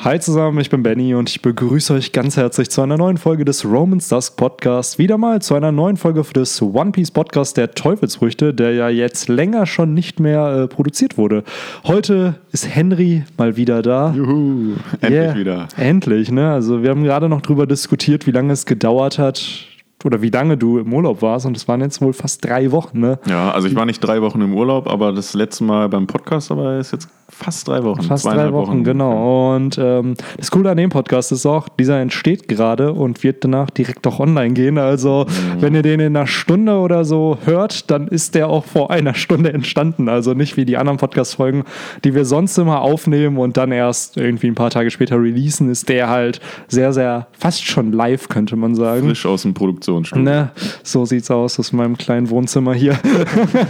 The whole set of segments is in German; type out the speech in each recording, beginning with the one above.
Hi zusammen, ich bin Benny und ich begrüße euch ganz herzlich zu einer neuen Folge des Romans Dusk Podcast. Wieder mal zu einer neuen Folge des One Piece Podcast der Teufelsfrüchte, der ja jetzt länger schon nicht mehr äh, produziert wurde. Heute ist Henry mal wieder da. Juhu, endlich Yeah, wieder. Endlich, ne? Also wir haben gerade noch drüber diskutiert, wie lange es gedauert hat oder wie lange du im Urlaub warst und es waren jetzt wohl fast drei Wochen, ne? Ja, also ich war nicht drei Wochen im Urlaub, aber das letzte Mal beim Podcast, aber ist jetzt fast drei Wochen. Fast drei zweieinhalb Wochen, genau. Und ähm, das Coole an dem Podcast ist auch, dieser entsteht gerade und wird danach direkt auch online gehen. Also, Mhm. wenn ihr den in einer Stunde oder so hört, dann ist der auch vor einer Stunde entstanden. Also nicht wie die anderen Podcast-Folgen, die wir sonst immer aufnehmen und dann erst irgendwie ein paar Tage später releasen, ist der halt sehr, sehr fast schon live, könnte man sagen. Frisch aus dem Produktionsstudio. Ne, so sieht's aus aus meinem kleinen Wohnzimmer hier.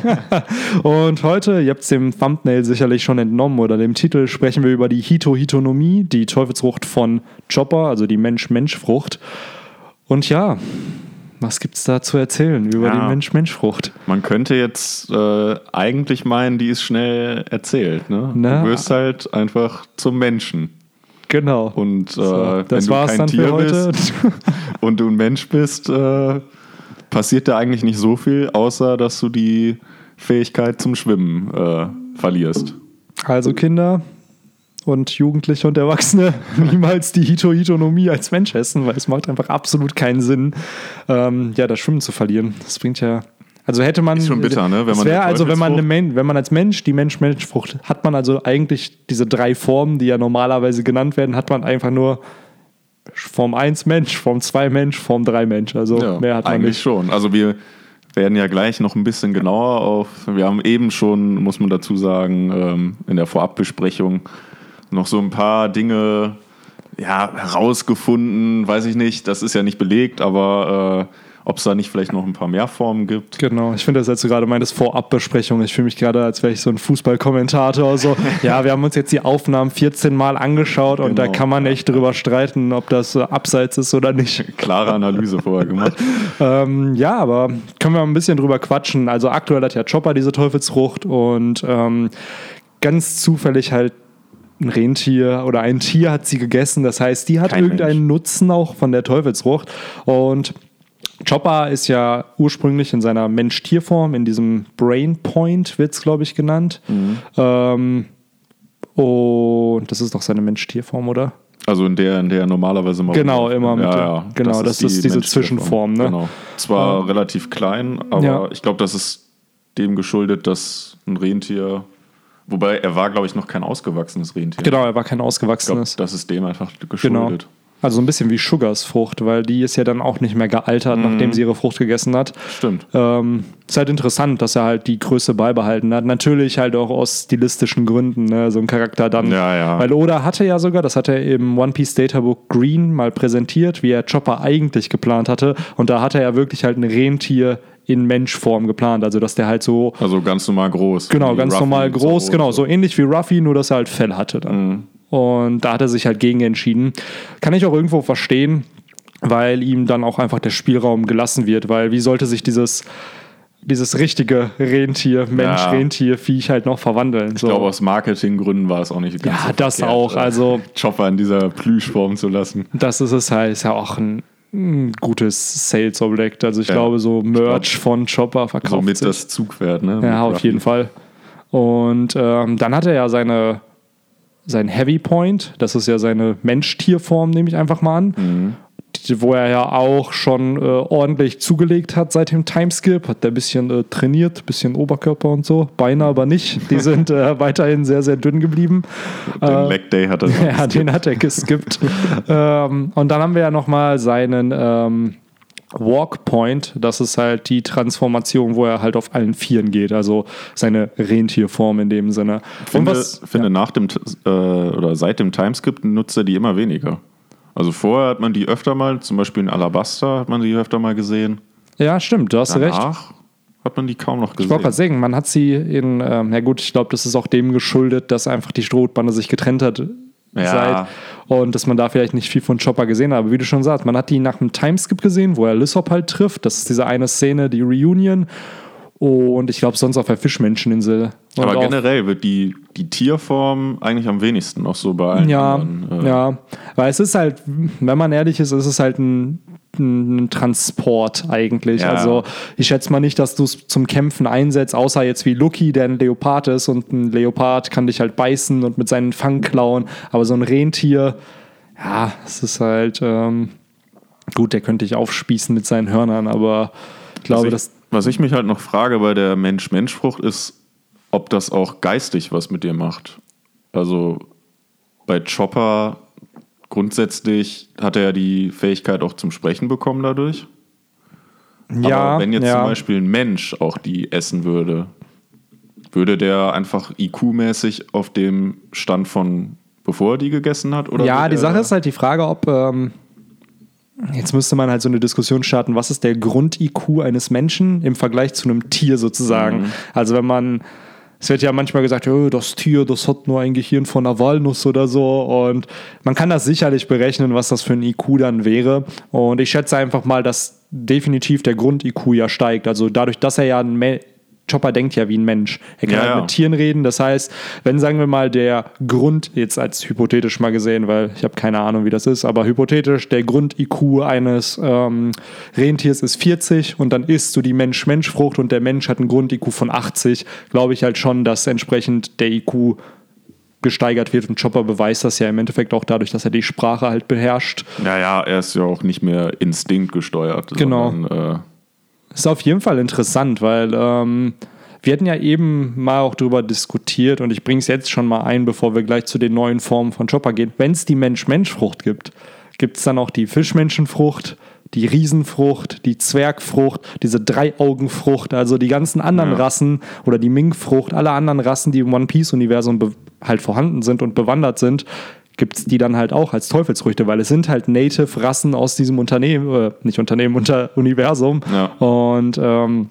und heute, ihr habt es dem Thumbnail sicherlich schon entnommen oder dem Titel, sprechen wir über die Hito-Hitonomie, die Teufelsfrucht von Chopper, also die Mensch-Mensch-Frucht. Und ja, was gibt's da zu erzählen über Ja. die Mensch-Mensch-Frucht? Man könnte jetzt äh, eigentlich meinen, die ist schnell erzählt. Ne? Na. Du wirst halt einfach zum Menschen. Genau. Und äh, So, das wenn du kein dann Tier für heute. bist und du ein Mensch bist, äh, passiert da eigentlich nicht so viel, außer dass du die Fähigkeit zum Schwimmen äh, verlierst. Also Kinder und Jugendliche und Erwachsene niemals die Hito-Hitonomie als Mensch essen, weil es macht einfach absolut keinen Sinn, ähm, ja, das Schwimmen zu verlieren. Das bringt ja. Also hätte man. Ist schon bitter, ne? Wenn man wäre also, wenn man, eine Men wenn man als Mensch die Mensch-Mensch-Frucht hat man also eigentlich diese drei Formen, die ja normalerweise genannt werden, hat man einfach nur Form 1 Mensch, Form 2 Mensch, Form 3 Mensch. Also Ja, mehr hat man eigentlich nicht. schon. Also wir werden ja gleich noch ein bisschen genauer auf. Wir haben eben schon, muss man dazu sagen, ähm, in der Vorabbesprechung noch so ein paar Dinge ja, herausgefunden. Weiß ich nicht, das ist ja nicht belegt, aber äh, ob es da nicht vielleicht noch ein paar mehr Formen gibt. Genau, ich finde das, als du gerade meintest, Vorabbesprechung. Ich fühle mich gerade, als wäre ich so ein Fußballkommentator. So, ja, wir haben uns jetzt die Aufnahmen 14 Mal angeschaut und da Genau, kann man echt drüber streiten, ob das abseits ist oder nicht. Klare Analyse vorher gemacht. Ähm, ja, aber können wir mal ein bisschen drüber quatschen. Also aktuell hat ja Chopper diese Teufelsfrucht und ähm, ganz zufällig halt ein Rentier oder ein Tier hat sie gegessen. Das heißt, die hat Kein irgendeinen Nutzen auch von der Teufelsfrucht. Und Chopper ist ja ursprünglich in seiner Mensch-Tier-Form, in diesem Brain Point wird es, glaube ich, genannt. Ähm, und das ist doch seine Mensch-Tier-Form, oder? Also in der, in der er normalerweise mal. Genau, immer mit ja, dem- ja, genau, das ist diese Mensch-Tierform. Zwischenform, ne? Genau. Zwar relativ klein, aber Ja. ich glaube, das ist dem geschuldet, dass ein Rentier. Wobei er war, glaube ich, noch kein ausgewachsenes Rentier. Genau, er war kein Ich glaube, ausgewachsenes. das ist dem einfach Genau. Also ein bisschen wie Sugars Frucht, weil die ist ja dann auch nicht mehr gealtert, nachdem sie ihre Frucht gegessen hat. Stimmt. Ähm, ist halt interessant, dass er halt die Größe beibehalten hat. Natürlich halt auch aus stilistischen Gründen, ne? so ein Charakter dann. Ja, ja. Weil Oda hatte ja sogar, das hat er im One Piece Databook Green mal präsentiert, wie er Chopper eigentlich geplant hatte. Und da hatte er wirklich halt ein Rentier in Menschform geplant. Also dass der halt so, Also ganz normal groß. genau, ganz Ruffy normal groß, so. genau, so ähnlich wie Ruffy, nur dass er halt Fell hatte dann. Und da hat er sich halt gegen entschieden. Kann ich auch irgendwo verstehen, weil ihm dann auch einfach der Spielraum gelassen wird, weil wie sollte sich dieses, dieses richtige Rentier, Mensch-Rentier-Viech halt noch verwandeln? Ich glaube, aus Marketinggründen war es auch nicht ganz ja, so das verkehrt, auch. äh, Also, Chopper in dieser Plüschform zu lassen. das ist es halt, ist ja auch ein, ein gutes Sales-Objekt. Also, ich Ja. glaube, so Merch von Chopper verkauft Somit sich. das Zugpferd, ne? Ja, Mit auf jeden. Fall. Und ähm, dann hat er ja seine, sein Heavy Point, das ist ja seine Mensch-Tier-Form, nehme ich einfach mal an. Mhm. Wo er ja auch schon äh, ordentlich zugelegt hat seit dem Timeskip, hat er ein bisschen äh, trainiert, bisschen Oberkörper und so, Beine aber nicht. Die sind äh, weiterhin sehr, sehr dünn geblieben. Den Leg Day hat er. Ja, den hat er geskippt. ähm, und dann haben wir ja nochmal seinen ähm, Walk Point. Das ist halt die Transformation, wo er halt auf allen Vieren geht. Also seine Rentierform in dem Sinne. finde, und was, finde nach dem äh, oder seit dem Timeskip nutzt er die immer weniger. Also vorher hat man die öfter mal, zum Beispiel in Alabaster hat man die öfter mal gesehen. ja, stimmt, du hast recht. Danach hat man die kaum noch Ich wollte gesehen. gerade sagen, man hat sie in, ähm, ja gut, ich glaube, das ist auch dem geschuldet, dass einfach die Strohbande sich getrennt hat. Ja. Seit, und dass man da vielleicht nicht viel von Chopper gesehen hat. Aber wie du schon sagst, man hat die nach dem Timeskip gesehen, wo er Lysop halt trifft. Das ist diese eine Szene, die Reunion. Und ich glaube, sonst auf der Fischmenscheninsel. Und Aber generell wird die, die Tierform eigentlich am wenigsten noch so bei allen Ja, anderen, äh, ja. Weil es ist halt, wenn man ehrlich ist, ist es halt ein, ein Transport eigentlich. Ja. Also ich schätze mal nicht, dass du es zum Kämpfen einsetzt, außer jetzt wie Lucky, der ein Leopard ist und ein Leopard kann dich halt beißen und mit seinen Fangklauen. Aber so ein Rentier, ja, es ist halt ähm, gut, der könnte dich aufspießen mit seinen Hörnern, aber ich glaube, dass was ich mich halt noch frage bei der Mensch-Mensch-Frucht ist, ob das auch geistig was mit dir macht. Also bei Chopper grundsätzlich hat er ja die Fähigkeit auch zum Sprechen bekommen dadurch. ja, Aber wenn jetzt ja. zum Beispiel ein Mensch auch die essen würde, würde der einfach IQ-mäßig auf dem Stand von bevor er die gegessen hat? Oder Ja, die Sache ist halt die Frage, ob. Ähm, jetzt müsste man halt so eine Diskussion starten, was ist der Grund-IQ eines Menschen im Vergleich zu einem Tier sozusagen. Mhm. Also, wenn man. Es wird ja manchmal gesagt, oh, das Tier, das hat nur ein Gehirn von einer Walnuss oder so. Und man kann das sicherlich berechnen, was das für ein IQ dann wäre. Und ich schätze einfach mal, dass definitiv der Grund-IQ ja steigt. Also dadurch, dass er ja ein Chopper denkt ja wie ein Mensch. Er kann Ja, halt ja. mit Tieren reden. Das heißt, wenn, sagen wir mal, der Grund, jetzt als hypothetisch mal gesehen, weil ich habe keine Ahnung, wie das ist, aber hypothetisch, der Grund-IQ eines ähm, Rentiers ist 40 und dann isst du die Mensch-Mensch-Frucht und der Mensch hat einen Grund-IQ von 80, glaube ich halt schon, dass entsprechend der IQ gesteigert wird und Chopper beweist das ja im Endeffekt auch dadurch, dass er die Sprache halt beherrscht. Ja, ja, er ist ja auch nicht mehr instinktgesteuert. Genau. Sondern, äh, Ist auf jeden Fall interessant, weil ähm, wir hatten ja eben mal auch darüber diskutiert und ich bringe es jetzt schon mal ein, bevor wir gleich zu den neuen Formen von Chopper gehen. Wenn es die Mensch-Mensch-Frucht gibt, gibt es dann auch die Fischmenschenfrucht, die Riesenfrucht, die Zwergfrucht, diese Dreiaugenfrucht, also die ganzen anderen Ja. Rassen oder die Mink-Frucht, alle anderen Rassen, die im One-Piece-Universum be- halt vorhanden sind und bewandert sind, gibt es die dann halt auch als Teufelsfrüchte, weil es sind halt Native-Rassen aus diesem Unternehmen, äh, nicht Unternehmen, unter Universum. Ja. Und ähm,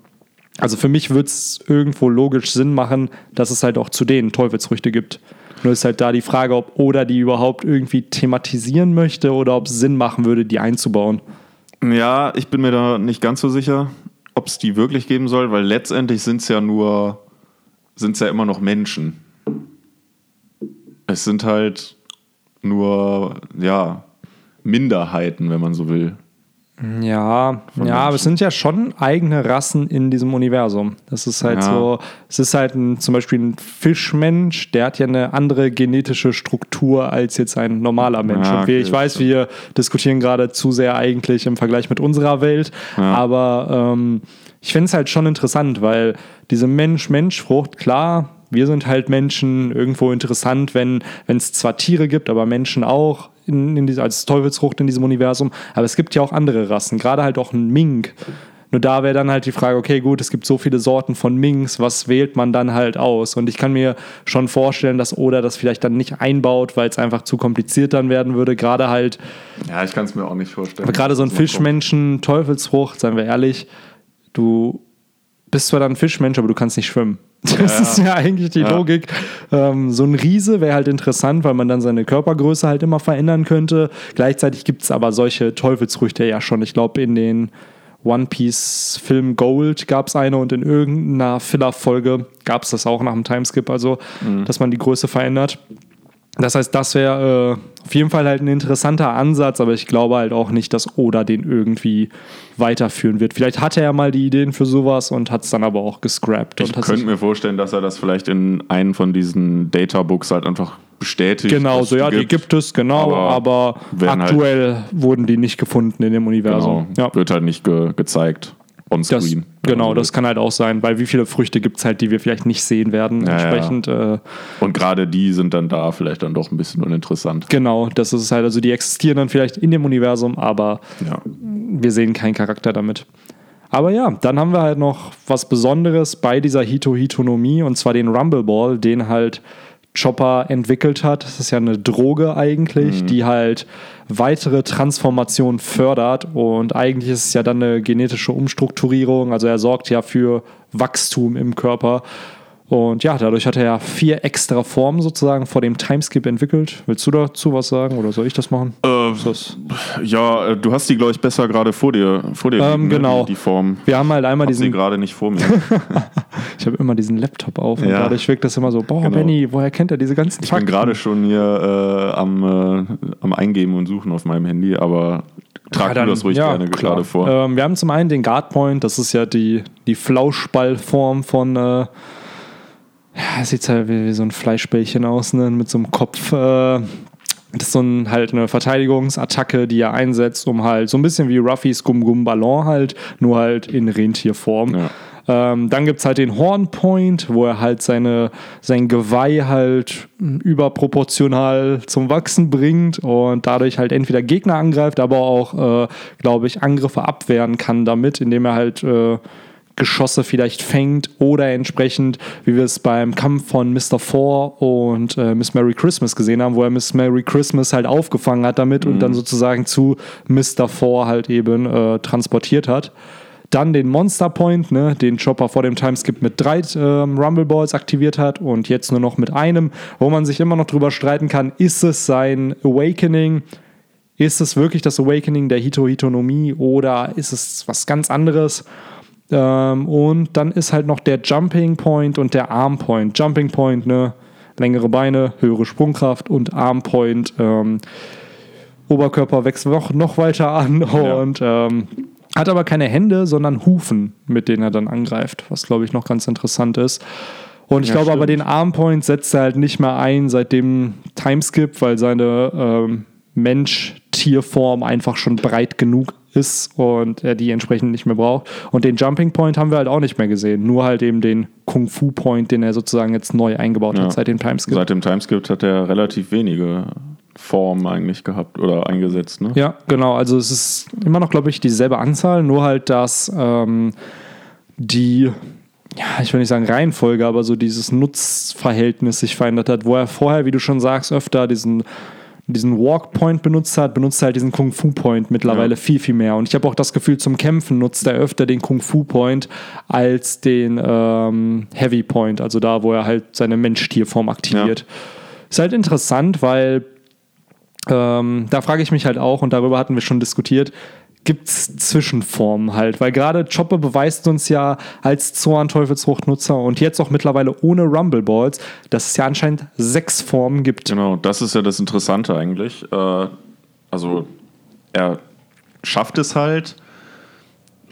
also für mich würde es irgendwo logisch Sinn machen, dass es halt auch zu denen Teufelsfrüchte gibt. Nur ist halt da die Frage, ob Oda die überhaupt irgendwie thematisieren möchte oder ob es Sinn machen würde, die einzubauen. Ja, ich bin mir da nicht ganz so sicher, ob es die wirklich geben soll, weil letztendlich sind es ja nur, sind es ja immer noch Menschen. Es sind halt nur, ja, Minderheiten, wenn man so will. Ja, ja, aber es sind ja schon eigene Rassen in diesem Universum. Das ist halt Ja. so, es ist halt ein, zum Beispiel ein Fischmensch, der hat ja eine andere genetische Struktur als jetzt ein normaler Mensch. Ja, Und wir, okay, ich weiß, wir diskutieren gerade zu sehr eigentlich im Vergleich mit unserer Welt, aber ähm, ich finde es halt schon interessant, weil diese Mensch-Mensch-Frucht, klar, wir sind halt Menschen irgendwo interessant, wenn es zwar Tiere gibt, aber Menschen auch in, in diese, als Teufelsfrucht in diesem Universum. Aber es gibt ja auch andere Rassen, gerade halt auch ein Mink. Nur da wäre dann halt die Frage, okay, gut, es gibt so viele Sorten von Minks, was wählt man dann halt aus? Und ich kann mir schon vorstellen, dass Oda das vielleicht dann nicht einbaut, weil es einfach zu kompliziert dann werden würde. Gerade halt, Ja, ich kann es mir auch nicht vorstellen. aber gerade so ein. Fischmenschen, Teufelsfrucht, seien wir ehrlich, du bist zwar dann ein Fischmensch, aber du kannst nicht schwimmen. Das Ja, ist ja eigentlich die Ja. Logik. Ähm, so ein Riese wäre halt interessant, weil man dann seine Körpergröße halt immer verändern könnte. Gleichzeitig gibt es aber solche Teufelsfrüchte ja schon. Ich glaube, in den One Piece Film Gold gab es eine und in irgendeiner Filler-Folge gab es das auch nach dem Timeskip, also dass man die Größe verändert. Das heißt, das wäre äh, auf jeden Fall halt ein interessanter Ansatz, aber ich glaube halt auch nicht, dass Oda den irgendwie weiterführen wird. Vielleicht hatte er mal die Ideen für sowas und hat es dann aber auch gescrapped. Ich könnte mir vorstellen, dass er das vielleicht in einen von diesen Databooks halt einfach bestätigt. Genau, so ja, die gibt es, genau, aber aber, halt- aktuell wurden die nicht gefunden in dem Universum. Genau, Ja. wird halt nicht ge gezeigt. On Das, screen. wenn genau, das kann halt auch sein, weil wie viele Früchte gibt es halt, die wir vielleicht nicht sehen werden. Ja, Entsprechend, Äh, will. Und gerade die sind dann da vielleicht dann doch ein bisschen uninteressant. genau, das ist halt, also die existieren dann vielleicht in dem Universum, aber Ja. wir sehen keinen Charakter damit. Aber ja, dann haben wir halt noch was Besonderes bei dieser Hito-Hitonomie und zwar den Rumble Ball, den halt Chopper entwickelt hat. Das ist ja eine Droge eigentlich, die halt weitere Transformation fördert und eigentlich ist es ja dann eine genetische Umstrukturierung. Also er sorgt ja für Wachstum im Körper. Und ja, dadurch hat er ja vier extra Formen sozusagen vor dem Timeskip entwickelt. Willst du dazu was sagen oder soll ich das machen? Äh, das? Ja, äh, du hast die, glaube ich, besser gerade vor dir, vor dir Ähm, liegen, ne, genau. die, die Form. Wir haben halt einmal Ich hab sie diesen. gerade nicht vor mir. Ich habe immer diesen Laptop auf und Ja. dadurch wirkt das immer so, boah, Genau. Benny, woher kennt er diese ganzen Ich bin gerade schon hier äh, am, äh, am Eingeben und Suchen auf meinem Handy, aber trag Ja, du das ruhig gerne klar. gerade vor. Ähm, wir haben zum einen den Guard Point, das ist ja die, die Flauschballform von. Äh, ja, sieht halt wie, wie so ein Fleischbällchen aus, ne? mit so einem Kopf. Äh, das ist so ein, halt eine Verteidigungsattacke, die er einsetzt, um halt so ein bisschen wie Ruffys Gum Gum Ballon halt, nur halt in Rentierform. Ja. Ähm, dann gibt es halt den Horn Point, wo er halt seine, sein Geweih halt überproportional zum Wachsen bringt und dadurch halt entweder Gegner angreift, aber auch, äh, glaube ich, Angriffe abwehren kann damit, indem er halt äh, Geschosse vielleicht fängt oder entsprechend, wie wir es beim Kampf von Mr. Four und äh, Miss Merry Christmas gesehen haben, wo er Miss Merry Christmas halt aufgefangen hat damit und dann sozusagen zu Mr. Four halt eben äh, transportiert hat. Dann den Monster Point, ne, den Chopper vor dem Timeskip mit drei ähm, Rumble Balls aktiviert hat und jetzt nur noch mit einem, wo man sich immer noch drüber streiten kann, ist es sein Awakening, ist es wirklich das Awakening der Hito-Hitonomie oder ist es was ganz anderes? Ähm, und dann ist halt noch der Jumping Point und der Arm Point. Jumping Point, ne, längere Beine, höhere Sprungkraft und Arm Point, ähm, Oberkörper wächst noch, noch weiter an und ähm, hat aber keine Hände, sondern Hufen, mit denen er dann angreift, was glaube ich noch ganz interessant ist. Und ich Ja, glaube aber, stimmt. den Arm Point setzt er halt nicht mehr ein seit dem Timeskip, weil seine ähm, Mensch-Tierform einfach schon breit genug ist und er die entsprechend nicht mehr braucht. Und den Jumping Point haben wir halt auch nicht mehr gesehen. Nur halt eben den Kung Fu Point, den er sozusagen jetzt neu eingebaut Ja. hat seit dem Timeskip. Seit dem Timeskip hat er relativ wenige Formen eigentlich gehabt oder eingesetzt. Ne? Ja, genau. Also es ist immer noch, glaube ich, dieselbe Anzahl, nur halt, dass ähm, die, ja, ich will nicht sagen Reihenfolge, aber so dieses Nutzverhältnis sich verändert hat, wo er vorher, wie du schon sagst, öfter diesen diesen Walk Point benutzt hat, benutzt er halt diesen Kung Fu Point mittlerweile Ja. viel, viel mehr. Und ich habe auch das Gefühl, zum Kämpfen nutzt er öfter den Kung Fu Point als den ähm, Heavy Point, also da, wo er halt seine Mensch-Tierform aktiviert. Ist halt interessant, weil ähm, da frage ich mich halt auch, und darüber hatten wir schon diskutiert, gibt es Zwischenformen halt? Weil gerade Chopper beweist uns ja als Zoan Teufelsfruchtnutzer und jetzt auch mittlerweile ohne Rumble Balls, dass es ja anscheinend sechs Formen gibt. Genau, das ist ja das Interessante eigentlich. Äh, also er schafft es halt,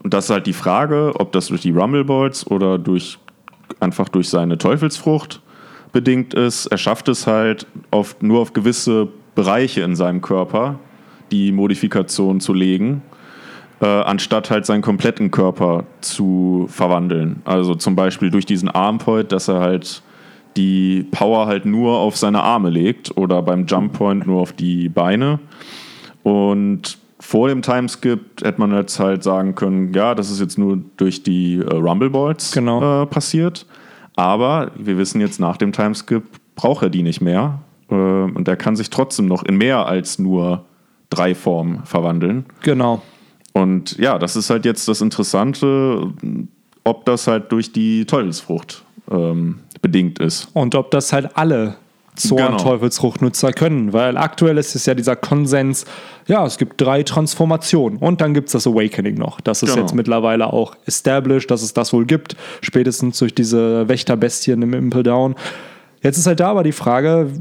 und das ist halt die Frage, ob das durch die Rumble Balls oder durch einfach durch seine Teufelsfrucht bedingt ist. Er schafft es halt auf, nur auf gewisse Bereiche in seinem Körper die Modifikation zu legen, äh, anstatt halt seinen kompletten Körper zu verwandeln. Also zum Beispiel durch diesen Armpoint, dass er halt die Power halt nur auf seine Arme legt oder beim Jump Point nur auf die Beine. Und vor dem Timeskip hätte man jetzt halt sagen können, ja, das ist jetzt nur durch die äh, Rumble Balls Genau. äh, passiert. Aber wir wissen jetzt nach dem Timeskip braucht er die nicht mehr. Äh, und er kann sich trotzdem noch in mehr als nur drei Formen verwandeln. Genau. Und ja, das ist halt jetzt das Interessante, ob das halt durch die Teufelsfrucht ähm, bedingt ist. Und ob das halt alle Zoan Genau. Teufelsfruchtnutzer können, weil aktuell ist es ja dieser Konsens, ja, es gibt drei Transformationen und dann gibt es das Awakening noch. Das ist Genau. jetzt mittlerweile auch established, dass es das wohl gibt, spätestens durch diese Wächterbestien im Impel Down. Jetzt ist halt da aber die Frage,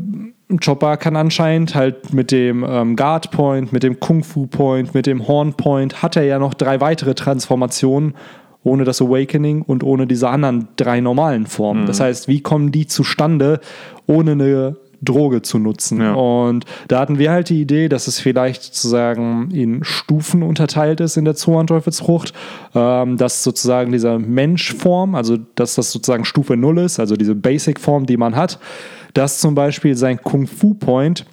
Chopper kann anscheinend halt mit dem ähm, Guard Point, mit dem Kung Fu Point, mit dem Horn Point, hat er ja noch drei weitere Transformationen ohne das Awakening und ohne diese anderen drei normalen Formen. Das heißt, wie kommen die zustande, ohne eine Droge zu nutzen? Ja. Und da hatten wir halt die Idee, dass es vielleicht sozusagen in Stufen unterteilt ist in der Zoan-Teufelsfrucht, ähm, dass sozusagen diese Menschform, also dass das sozusagen Stufe 0 ist, also diese Basic-Form, die man hat, dass zum Beispiel sein Kung-Fu-Point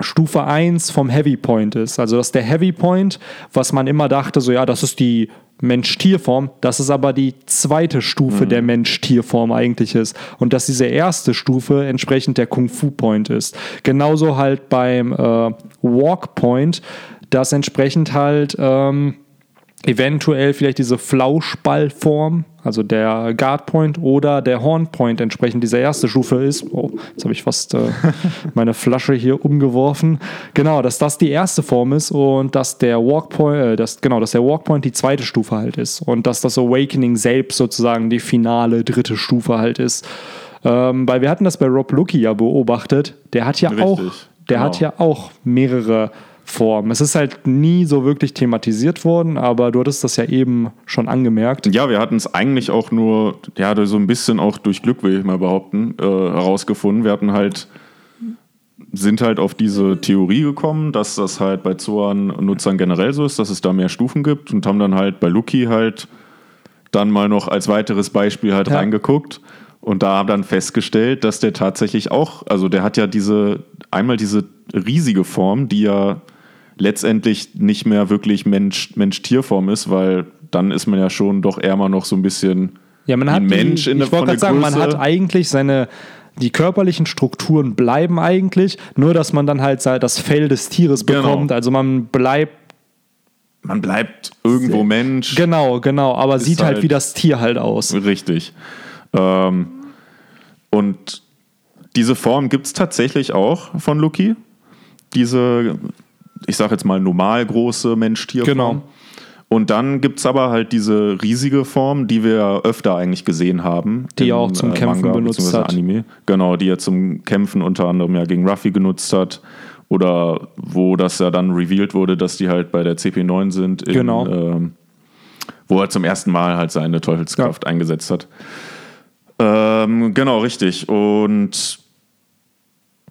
Stufe 1 vom Heavy Point ist. Also dass der Heavy Point, was man immer dachte, so ja, das ist die Mensch-Tier-Form, das ist aber die zweite Stufe der Mensch-Tier-Form eigentlich ist. Und dass diese erste Stufe entsprechend der Kung-Fu-Point ist. Genauso halt beim äh, Walk-Point, dass entsprechend halt ähm, eventuell vielleicht diese Flauschballform, also der Guard Point oder der Horn Point entsprechend diese erste Stufe ist. Oh, jetzt habe ich fast äh, meine Flasche hier umgeworfen. Genau, dass das die erste Form ist und dass der Walk Point, äh, das, genau, dass der Walk Point die zweite Stufe halt ist und dass das Awakening selbst sozusagen die finale dritte Stufe halt ist. Ähm, weil wir hatten das bei Rob Lucky ja beobachtet. Der hat ja Richtig, auch, der genau. hat ja auch mehrere Formen. Es ist halt nie so wirklich thematisiert worden, aber du hattest das ja eben schon angemerkt. Ja, wir hatten es eigentlich auch nur, ja, so ein bisschen auch durch Glück, will ich mal behaupten, äh, herausgefunden. Wir hatten halt, sind halt auf diese Theorie gekommen, dass das halt bei Zoan-Nutzern generell so ist, dass es da mehr Stufen gibt und haben dann halt bei Luki halt dann mal noch als weiteres Beispiel halt Ja. reingeguckt und da haben dann festgestellt, dass der tatsächlich auch, also der hat ja diese, einmal diese riesige Form, die ja letztendlich nicht mehr wirklich Mensch- Mensch-Tier-Form ist, weil dann ist man ja schon doch eher mal noch so ein bisschen Ja, man hat ein Mensch die, in der, ich wollte von gerade der sagen, man hat eigentlich seine die körperlichen Strukturen bleiben eigentlich, nur dass man dann halt das Fell des Tieres Genau. bekommt. Also man bleibt man bleibt irgendwo Mensch. genau, genau, aber sieht halt, halt- wie das Tier halt aus. Richtig. Ähm, und diese Form gibt es tatsächlich auch von Lucky. Diese, ich sag jetzt mal, normal große Mensch-Tier-Form. Genau. Und dann gibt es aber halt diese riesige Form, die wir öfter eigentlich gesehen haben. Die er auch zum Kämpfen benutzt beziehungsweise hat. Anime. Genau, die er zum Kämpfen unter anderem ja gegen Ruffy genutzt hat. Oder wo das ja dann revealed wurde, dass die halt bei der CP9 sind. in, Genau. ähm, wo er zum ersten Mal halt seine Teufelskraft eingesetzt hat. Ähm, genau, richtig. Und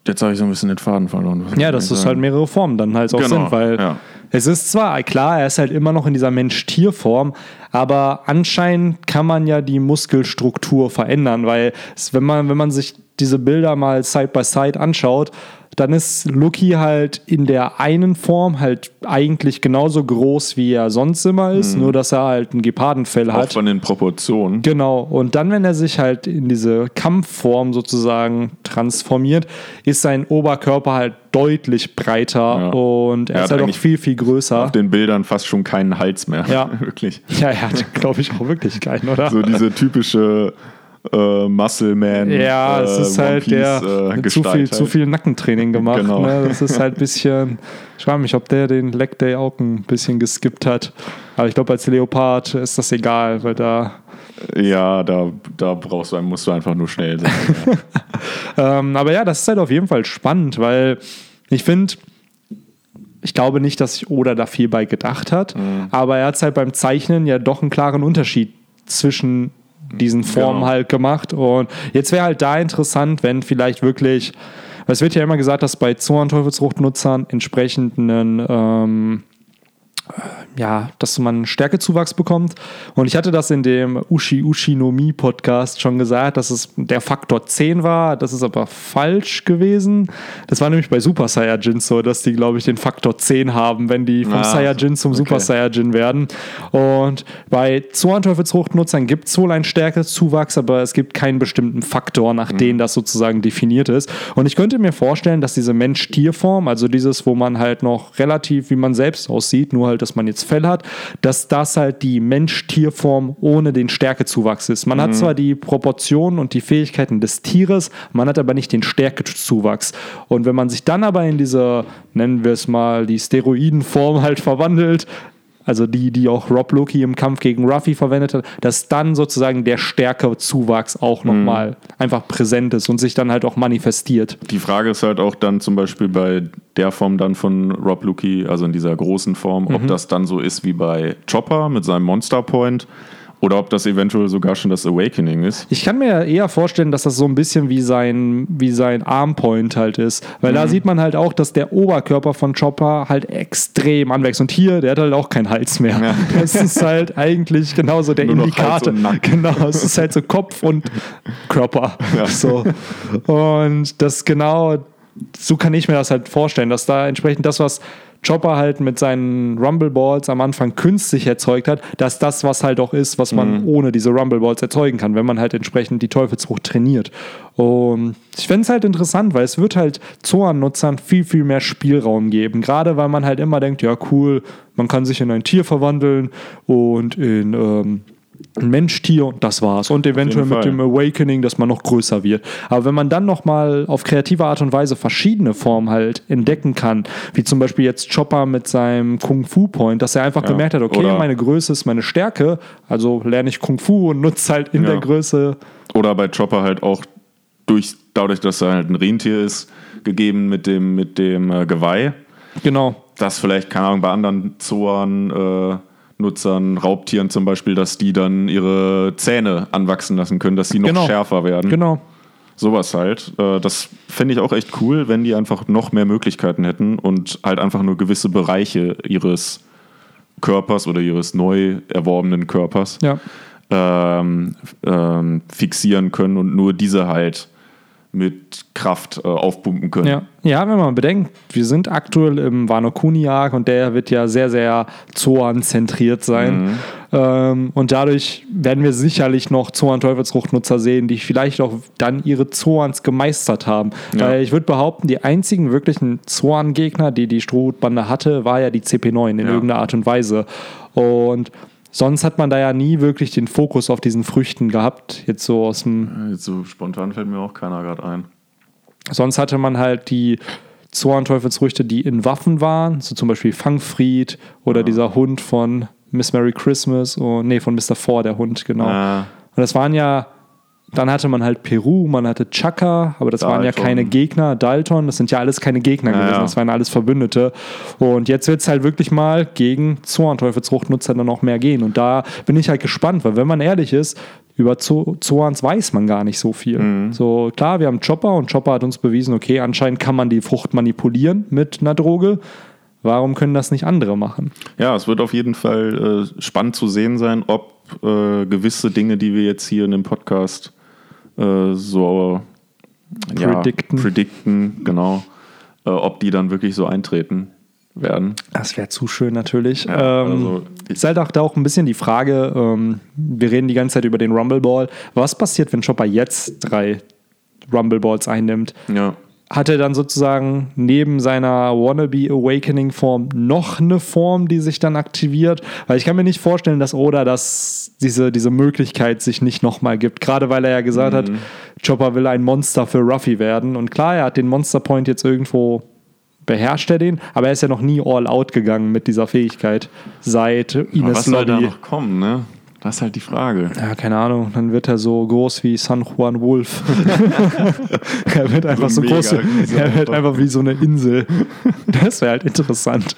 jetzt habe ich so ein bisschen den Faden verloren. Ja, dass es sagen? halt mehrere Formen dann halt auch Genau, sind, weil ja. es ist zwar klar, er ist halt immer noch in dieser Mensch-Tier-Form, aber anscheinend kann man ja die Muskelstruktur verändern, weil es, wenn man, wenn man sich diese Bilder mal Side by Side anschaut, dann ist Lucky halt in der einen Form halt eigentlich genauso groß, wie er sonst immer ist, nur dass er halt ein Gepardenfell Mhm. Auch hat. von den Proportionen. Genau, und dann, wenn er sich halt in diese Kampfform sozusagen transformiert, ist sein Oberkörper halt deutlich breiter Ja. und er, Er ist hat halt auch viel, viel größer. Auf den Bildern fast schon keinen Hals mehr. Ja. Wirklich. Ja, er hat, glaube ich, auch wirklich keinen, oder? So diese typische äh, Muscle Man. ja, äh, es ist One halt Piece, der äh, zu, viel, halt. zu viel Nackentraining gemacht. Genau. Ne? Das ist halt ein bisschen. Ich frage mich, ob der den Leg Day auch ein bisschen geskippt hat. Aber ich glaube, als Leopard ist das egal, weil da Ja, da, da brauchst du, musst du einfach nur schnell sein. ja. Ähm, aber ja, das ist halt auf jeden Fall spannend, weil ich finde, ich glaube nicht, dass sich Oda da viel bei gedacht hat, aber er hat halt beim Zeichnen ja doch einen klaren Unterschied zwischen diesen Formen Genau. halt gemacht. Und jetzt wäre halt da interessant, wenn vielleicht wirklich, weil es wird ja immer gesagt, dass bei Zorn Teufelsfruchtnutzern entsprechend einen ähm, ja, dass man Stärkezuwachs bekommt. Und ich hatte das in dem Ushi Ushi no Mi Podcast schon gesagt, dass es der Faktor 10 war. Das ist aber falsch gewesen. Das war nämlich bei Super Saiyajin so, dass die, glaube ich, den Faktor 10 haben, wenn die vom Ah, Saiyajin zum Super okay. Saiyajin werden. Und bei Zornteufelsfruchtnutzern gibt es wohl einen Stärkezuwachs, aber es gibt keinen bestimmten Faktor, nach Mhm. dem das sozusagen definiert ist. Und ich könnte mir vorstellen, dass diese Mensch-Tier-Form, also dieses, wo man halt noch relativ wie man selbst aussieht, nur halt, dass man jetzt Fell hat, dass das halt die Mensch-Tier-Form ohne den Stärkezuwachs ist. Man hat zwar die Proportionen und die Fähigkeiten des Tieres, man hat aber nicht den Stärkezuwachs. Und wenn man sich dann aber in diese, nennen wir es mal, die Steroidenform halt verwandelt, also die, die auch Rob Loki im Kampf gegen Ruffy verwendet hat, dass dann sozusagen der Stärkezuwachs auch nochmal einfach präsent ist und sich dann halt auch manifestiert. Die Frage ist halt auch dann zum Beispiel bei der Form dann von Rob Lucky, also in dieser großen Form, Mhm. ob das dann so ist wie bei Chopper mit seinem Monster Point oder ob das eventuell sogar schon das Awakening ist. Ich kann mir eher vorstellen, dass das so ein bisschen wie sein, wie sein Armpoint halt ist. Weil Mhm. da sieht man halt auch, dass der Oberkörper von Chopper halt extrem anwächst. Und hier, der hat halt auch keinen Hals mehr. Ja. Das ist halt eigentlich genauso der Nur Indikator. Genau, es ist halt so Kopf und Körper. So. Und das genau, so kann ich mir das halt vorstellen, dass da entsprechend das, was Chopper halt mit seinen Rumble Balls am Anfang künstlich erzeugt hat, dass das was halt auch ist, was man Mhm. ohne diese Rumble Balls erzeugen kann, wenn man halt entsprechend die Teufelsfrucht trainiert. Und ich fände es halt interessant, weil es wird halt Zoan-Nutzern viel, viel mehr Spielraum geben. Gerade weil man halt immer denkt, ja cool, man kann sich in ein Tier verwandeln und in ähm, ein Mensch-Tier und das war's. Und eventuell mit dem Awakening, dass man noch größer wird. Aber wenn man dann nochmal auf kreative Art und Weise verschiedene Formen halt entdecken kann, wie zum Beispiel jetzt Chopper mit seinem Kung-Fu-Point, dass er einfach Ja. gemerkt hat, okay, Oder- meine Größe ist meine Stärke, also lerne ich Kung-Fu und nutze halt in Ja. der Größe. Oder bei Chopper halt auch durch, dadurch, dass er halt ein Rentier ist, gegeben mit dem, mit dem äh, Geweih. Genau. Das vielleicht, keine Ahnung, bei anderen Zoan, äh, Nutzern, Raubtieren zum Beispiel, dass die dann ihre Zähne anwachsen lassen können, dass sie noch Genau. schärfer werden. Genau. Sowas halt. Äh, das fände ich auch echt cool, wenn die einfach noch mehr Möglichkeiten hätten und halt einfach nur gewisse Bereiche ihres Körpers oder ihres neu erworbenen Körpers Ja. ähm, ähm, fixieren können und nur diese halt mit Kraft äh, aufpumpen können. Ja. ja, wenn man bedenkt, wir sind aktuell im Wano Kuni-Arc und der wird ja sehr, sehr Zoan-zentriert sein. Ähm, und dadurch werden wir sicherlich noch Zoan-Teufelsfruchtnutzer sehen, die vielleicht auch dann ihre Zoans gemeistert haben. Ja. Weil ich würde behaupten, die einzigen wirklichen Zoan-Gegner, die die Strohhutbande hatte, war ja die CP9 in Ja. irgendeiner Art und Weise. Und sonst hat man da ja nie wirklich den Fokus auf diesen Früchten gehabt. Jetzt so aus dem Jetzt so spontan fällt mir auch keiner gerade ein. Sonst hatte man halt die Zoan-Teufelsfrüchte, die in Waffen waren, so zum Beispiel Fangfried oder dieser Hund von Miss Merry Christmas, oh, nee, von Mr. Four, der Hund, genau. Ah. Und das waren ja, dann hatte man halt Peru, man hatte Chaka, aber das waren ja Dalton. keine Gegner, Dalton, das sind ja alles keine Gegner Ja, gewesen, das waren alles Verbündete. Und jetzt wird es halt wirklich mal gegen Zoan-Teufelsfruchtnutzer dann auch mehr gehen. Und da bin ich halt gespannt, weil wenn man ehrlich ist, über Zo Zoans weiß man gar nicht so viel. Mhm. So, klar, wir haben Chopper und Chopper hat uns bewiesen, okay, anscheinend kann man die Frucht manipulieren mit einer Droge. Warum können das nicht andere machen? Ja, es wird auf jeden Fall äh, spannend zu sehen sein, ob äh, gewisse Dinge, die wir jetzt hier in dem Podcast äh, so ja, predicten genau, äh, ob die dann wirklich so eintreten werden. Das wäre zu schön natürlich. Ja, ähm, also- ist halt auch da auch ein bisschen die Frage, ähm, wir reden die ganze Zeit über den Rumble Ball. Was passiert, wenn Chopper jetzt drei Rumble Balls einnimmt? Ja, Hat er dann sozusagen neben seiner Wannabe Awakening Form noch eine Form, die sich dann aktiviert? Weil ich kann mir nicht vorstellen, dass Oda das, diese, diese Möglichkeit sich nicht nochmal gibt. Gerade weil er ja gesagt hat, Chopper will ein Monster für Ruffy werden. Und klar, er hat den Monster Point jetzt irgendwo beherrscht er den, aber er ist ja noch nie all out gegangen mit dieser Fähigkeit seit aber Ines was soll da Lobby. noch kommen, ne? Das ist halt die Frage. Ja, keine Ahnung, dann wird er so groß wie San Juan Wolf. er wird einfach so, mega groß, er wird einfach. wie so eine Insel. Das wäre halt interessant.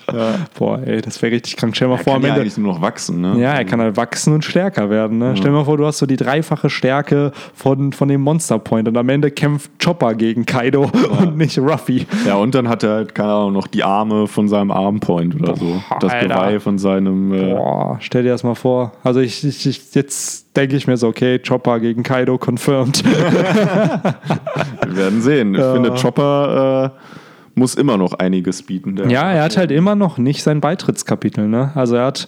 Boah, ey, das wäre richtig krank. Stell dir mal Er vor, kann am ja Ende. eigentlich nur noch wachsen, ne? Ja, er kann halt wachsen und stärker werden. Ne? Stell dir mal vor, du hast so die dreifache Stärke von, von dem Monster Point und am Ende kämpft Chopper gegen Kaido und nicht Ruffy. Ja, und dann hat er halt, keine Ahnung, noch die Arme von seinem Armpoint oder so. Das Alter. Geweih von seinem. Äh, Boah, stell dir das mal vor. Also ich, ich, ich jetzt denke ich mir so, okay, Chopper gegen Kaido confirmed. wir werden sehen. Ich finde, Chopper äh, muss immer noch einiges bieten. Ja, er hat halt immer noch nicht sein Beitrittskapitel. Ne? Also er hat,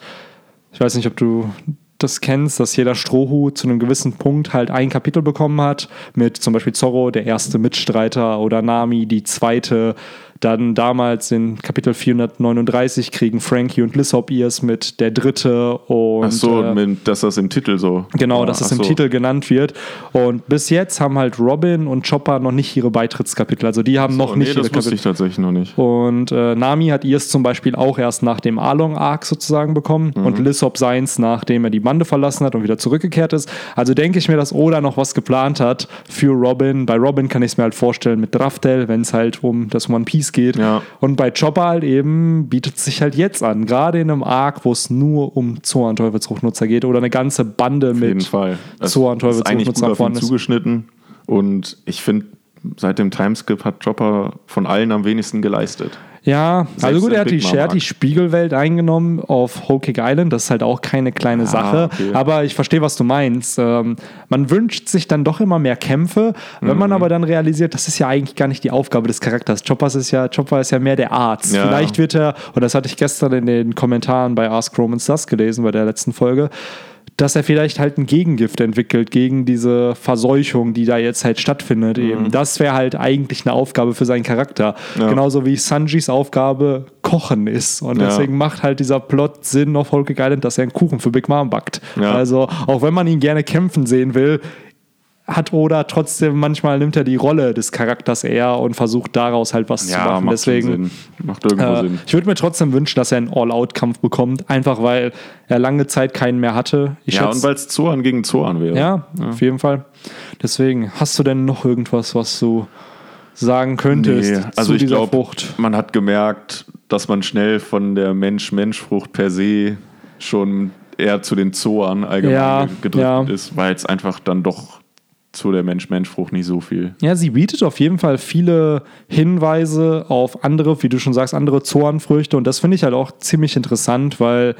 ich weiß nicht, ob du das kennst, dass jeder Strohhut zu einem gewissen Punkt halt ein Kapitel bekommen hat, mit zum Beispiel Zorro, der erste Mitstreiter, oder Nami, die zweite. Dann damals in Kapitel 439 kriegen Frankie und Lissop ihrs mit der dritte und Ach so, äh, mit, dass das im Titel so. Genau, Ah, dass es ach im so. Titel genannt wird. Und bis jetzt haben halt Robin und Chopper noch nicht ihre Beitrittskapitel. Also die haben noch Oh, nicht nee, ihre das wusste Kapitel. ich tatsächlich noch nicht. Und äh, Nami hat ihrs zum Beispiel auch erst nach dem Along-Arc sozusagen bekommen Mhm. und Lissop seins, nachdem er die Bande verlassen hat und wieder zurückgekehrt ist. Also denke ich mir, dass Oda noch was geplant hat für Robin. Bei Robin kann ich es mir halt vorstellen mit Draftel, wenn es halt um das One Piece geht. Ja. Und bei Chopper halt eben bietet es sich halt jetzt an. Gerade in einem Arc, wo es nur um Zoan Teufelsfruchtnutzer geht oder eine ganze Bande Auf jeden mit Zoan ihn vorne ist. zugeschnitten. Und ich finde, seit dem Timeskip hat Chopper von allen am wenigsten geleistet. Ja, also Selbst gut, er hat, die, er hat die. Spiegelwelt eingenommen auf Whole Cake Island. Das ist halt auch keine kleine Sache. okay. Aber ich verstehe, was du meinst. Ähm, man wünscht sich dann doch immer mehr Kämpfe. Wenn Mhm. man aber dann realisiert, das ist ja eigentlich gar nicht die Aufgabe des Charakters. Choppers ist ja, Chopper ist ja mehr der Arzt. Ja. Vielleicht wird er, und das hatte ich gestern in den Kommentaren bei Ask Romans das gelesen, bei der letzten Folge, dass er vielleicht halt ein Gegengift entwickelt gegen diese Verseuchung, die da jetzt halt stattfindet. Eben. Das wäre halt eigentlich eine Aufgabe für seinen Charakter. Ja. Genauso wie Sanjis Aufgabe Kochen ist. Und Ja. deswegen macht halt dieser Plot Sinn auf Cake Island, dass er einen Kuchen für Big Mom backt. Ja. Also auch wenn man ihn gerne kämpfen sehen will, hat Oda trotzdem, manchmal nimmt er die Rolle des Charakters eher und versucht daraus halt was zu Ja, machen. macht Deswegen. Macht irgendwo äh, Sinn. ich würde mir trotzdem wünschen, dass er einen All-Out-Kampf bekommt, einfach weil er lange Zeit keinen mehr hatte. Ich Ja, und weil es Zoan gegen Zoan wäre. ja, auf jeden Fall. Deswegen, hast du denn noch irgendwas, was du sagen könntest Nee, also zu ich dieser glaube, Frucht? man hat gemerkt, dass man schnell von der Mensch-Mensch-Frucht per se schon eher zu den Zoan allgemein Ja, gedrückt ja. ist, weil es einfach dann doch zu der Mensch-Mensch-Frucht nicht so viel. Ja, sie bietet auf jeden Fall viele Hinweise auf andere, wie du schon sagst, andere Zoanfrüchte. Und das finde ich halt auch ziemlich interessant, weil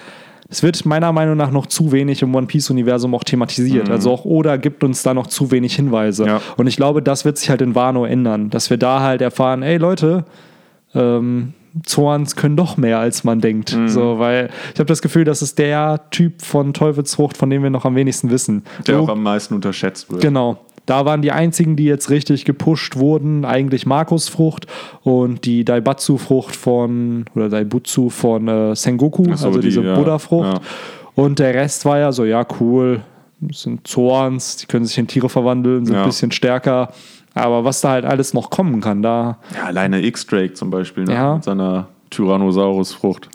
es wird meiner Meinung nach noch zu wenig im One Piece-Universum auch thematisiert. Also auch Oda gibt uns da noch zu wenig Hinweise. Mhm. Ja. Und ich glaube, das wird sich halt in Wano ändern, dass wir da halt erfahren, ey Leute, ähm, Zoans können doch mehr, als man denkt. Mhm. So, weil ich habe das Gefühl, das ist der Typ von Teufelsfrucht, von dem wir noch am wenigsten wissen. Der So- auch am meisten unterschätzt wird. Genau. Da waren die einzigen, die jetzt richtig gepusht wurden, eigentlich Markusfrucht und die Daibatsu-Frucht von, oder Daibutsu von äh, Sengoku, so, also die, diese ja, Buddha-Frucht. ja. Und der Rest war ja so, ja, cool, das sind Zoans, die können sich in Tiere verwandeln, sind Ja. ein bisschen stärker. Aber was da halt alles noch kommen kann, da Ja, alleine X-Drake zum Beispiel, ne? Ja. mit seiner Tyrannosaurus-Frucht.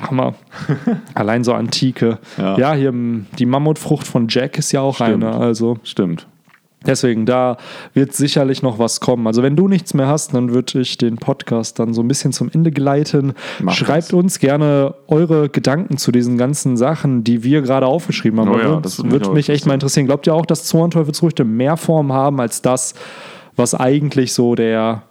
Hammer. Allein so antike. Ja, Ja. hier die Mammutfrucht von Jack ist ja auch Stimmt. eine. Also Stimmt. Deswegen, da wird sicherlich noch was kommen. Also wenn du nichts mehr hast, dann würde ich den Podcast dann so ein bisschen zum Ende gleiten. Mach Schreibt das. uns gerne eure Gedanken zu diesen ganzen Sachen, die wir gerade aufgeschrieben haben. Oh ja, das würde mich echt mal interessieren. Glaubt ihr auch, dass Zornteufelsfrüchte mehr Formen haben als das, was eigentlich so der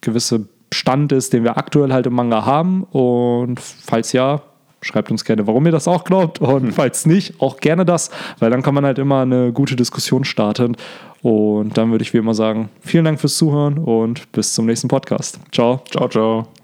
gewisse Stand ist, den wir aktuell halt im Manga haben? Und falls ja, schreibt uns gerne, warum ihr das auch glaubt. Und Hm. falls nicht, auch gerne das, weil dann kann man halt immer eine gute Diskussion starten. Und dann würde ich wie immer sagen, vielen Dank fürs Zuhören und bis zum nächsten Podcast. Ciao. Ciao, ciao.